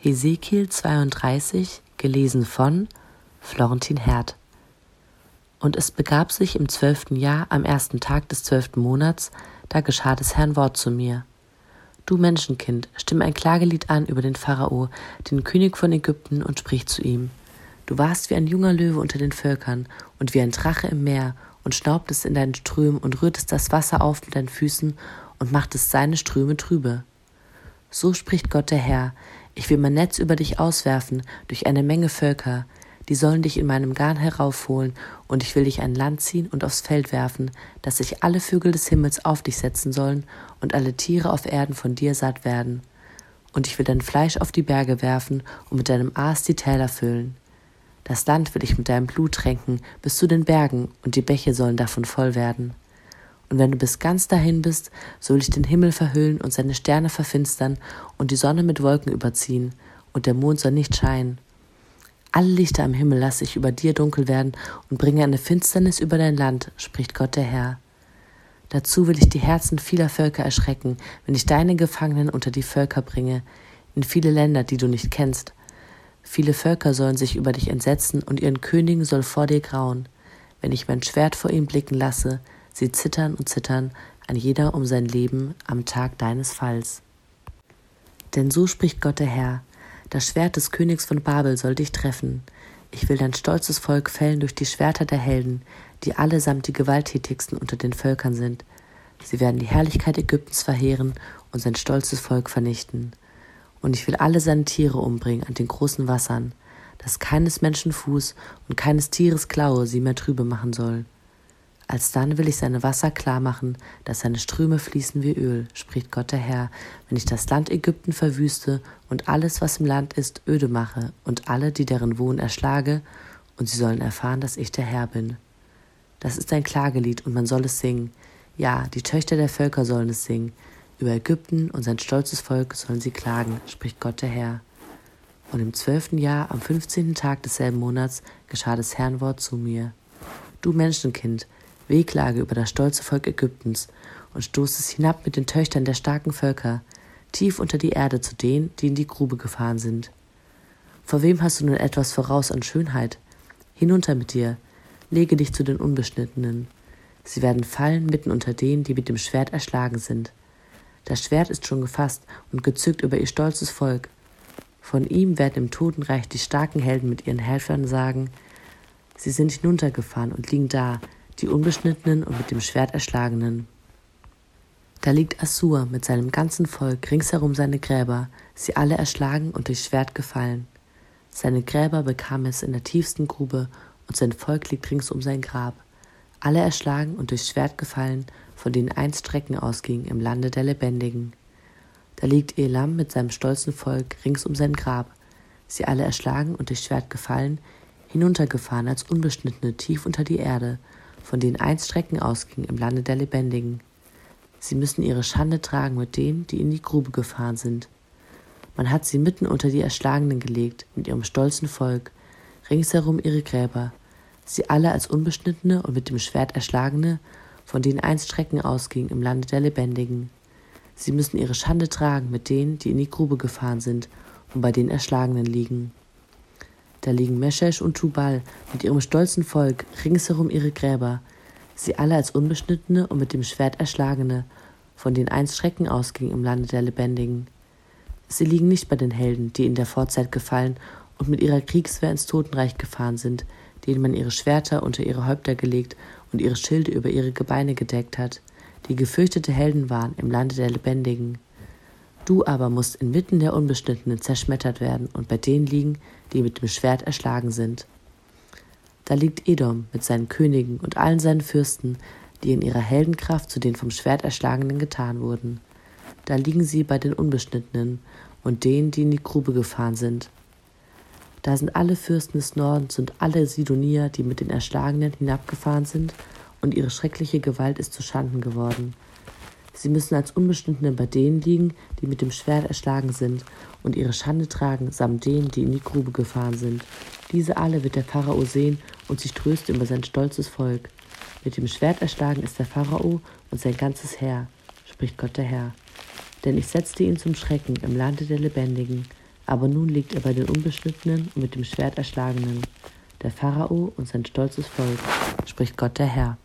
Hesekiel 32, gelesen von Florentin Herd. Und es begab sich im zwölften Jahr, am ersten Tag des zwölften Monats, da geschah des Herrn Wort zu mir. Du Menschenkind, stimm ein Klagelied an über den Pharao, den König von Ägypten, und sprich zu ihm. Du warst wie ein junger Löwe unter den Völkern und wie ein Drache im Meer und schnaubtest in deinen Strömen und rührtest das Wasser auf mit deinen Füßen und machtest seine Ströme trübe. So spricht Gott der Herr, ich will mein Netz über dich auswerfen durch eine Menge Völker, die sollen dich in meinem Garn heraufholen, und ich will dich an Land ziehen und aufs Feld werfen, dass sich alle Vögel des Himmels auf dich setzen sollen und alle Tiere auf Erden von dir satt werden. Und ich will dein Fleisch auf die Berge werfen und mit deinem Aas die Täler füllen. Das Land will ich mit deinem Blut tränken bis zu den Bergen, und die Bäche sollen davon voll werden. Und wenn du bis ganz dahin bist, so will ich den Himmel verhüllen und seine Sterne verfinstern und die Sonne mit Wolken überziehen, und der Mond soll nicht scheinen. Alle Lichter am Himmel lasse ich über dir dunkel werden und bringe eine Finsternis über dein Land, spricht Gott der Herr. Dazu will ich die Herzen vieler Völker erschrecken, wenn ich deine Gefangenen unter die Völker bringe, in viele Länder, die du nicht kennst. Viele Völker sollen sich über dich entsetzen, und ihren Königen soll vor dir grauen. Wenn ich mein Schwert vor ihm blicken lasse, Sie zittern und zittern, ein jeder um sein Leben am Tag deines Falls. Denn so spricht Gott der Herr, das Schwert des Königs von Babel soll dich treffen. Ich will dein stolzes Volk fällen durch die Schwerter der Helden, die allesamt die gewalttätigsten unter den Völkern sind. Sie werden die Herrlichkeit Ägyptens verheeren und sein stolzes Volk vernichten. Und ich will alle seine Tiere umbringen an den großen Wassern, dass keines Menschen Fuß und keines Tieres Klaue sie mehr trübe machen soll. Alsdann will ich seine Wasser klar machen, dass seine Ströme fließen wie Öl, spricht Gott der Herr, wenn ich das Land Ägypten verwüste und alles, was im Land ist, öde mache und alle, die darin wohnen, erschlage, und sie sollen erfahren, dass ich der Herr bin. Das ist ein Klagelied und man soll es singen. Ja, die Töchter der Völker sollen es singen. Über Ägypten und sein stolzes Volk sollen sie klagen, spricht Gott der Herr. Und im zwölften Jahr, am fünfzehnten Tag desselben Monats, geschah das Herrn Wort zu mir. Du Menschenkind, Wehklage über das stolze Volk Ägyptens und stoßt es hinab mit den Töchtern der starken Völker, tief unter die Erde zu denen, die in die Grube gefahren sind. Vor wem hast du nun etwas voraus an Schönheit? Hinunter mit dir, lege dich zu den Unbeschnittenen. Sie werden fallen mitten unter denen, die mit dem Schwert erschlagen sind. Das Schwert ist schon gefasst und gezückt über ihr stolzes Volk. Von ihm werden im Totenreich die starken Helden mit ihren Helfern sagen, sie sind hinuntergefahren und liegen da, die Unbeschnittenen und mit dem Schwert Erschlagenen. Da liegt Assur mit seinem ganzen Volk ringsherum seine Gräber, sie alle erschlagen und durch Schwert gefallen. Seine Gräber bekam es in der tiefsten Grube, und sein Volk liegt rings um sein Grab. Alle erschlagen und durch Schwert gefallen, von denen einst Strecken ausging im Lande der Lebendigen. Da liegt Elam mit seinem stolzen Volk rings um sein Grab, sie alle erschlagen und durch Schwert gefallen, hinuntergefahren als Unbeschnittene tief unter die Erde, von denen einst Strecken ausgingen im Lande der Lebendigen. Sie müssen ihre Schande tragen mit denen, die in die Grube gefahren sind. Man hat sie mitten unter die Erschlagenen gelegt, mit ihrem stolzen Volk, ringsherum ihre Gräber, sie alle als Unbeschnittene und mit dem Schwert Erschlagene, von denen einst Strecken ausgingen im Lande der Lebendigen. Sie müssen ihre Schande tragen mit denen, die in die Grube gefahren sind und bei den Erschlagenen liegen. Da liegen Meschesch und Tubal mit ihrem stolzen Volk, ringsherum ihre Gräber, sie alle als Unbeschnittene und mit dem Schwert Erschlagene, von denen einst Schrecken ausging im Lande der Lebendigen. Sie liegen nicht bei den Helden, die in der Vorzeit gefallen und mit ihrer Kriegswehr ins Totenreich gefahren sind, denen man ihre Schwerter unter ihre Häupter gelegt und ihre Schilde über ihre Gebeine gedeckt hat, die gefürchtete Helden waren im Lande der Lebendigen. Du aber musst inmitten der Unbeschnittenen zerschmettert werden und bei denen liegen, die mit dem Schwert erschlagen sind. Da liegt Edom mit seinen Königen und allen seinen Fürsten, die in ihrer Heldenkraft zu den vom Schwert Erschlagenen getan wurden. Da liegen sie bei den Unbeschnittenen und denen, die in die Grube gefahren sind. Da sind alle Fürsten des Nordens und alle Sidonier, die mit den Erschlagenen hinabgefahren sind, und ihre schreckliche Gewalt ist zu Schanden geworden. Sie müssen als Unbestimmte bei denen liegen, die mit dem Schwert erschlagen sind, und ihre Schande tragen, samt denen, die in die Grube gefahren sind. Diese alle wird der Pharao sehen und sich trösten über sein stolzes Volk. Mit dem Schwert erschlagen ist der Pharao und sein ganzes Heer, spricht Gott der Herr. Denn ich setzte ihn zum Schrecken im Lande der Lebendigen, Aber nun liegt er bei den Unbeschnittenen und mit dem Schwert Erschlagenen, der Pharao und sein stolzes Volk, spricht Gott der Herr.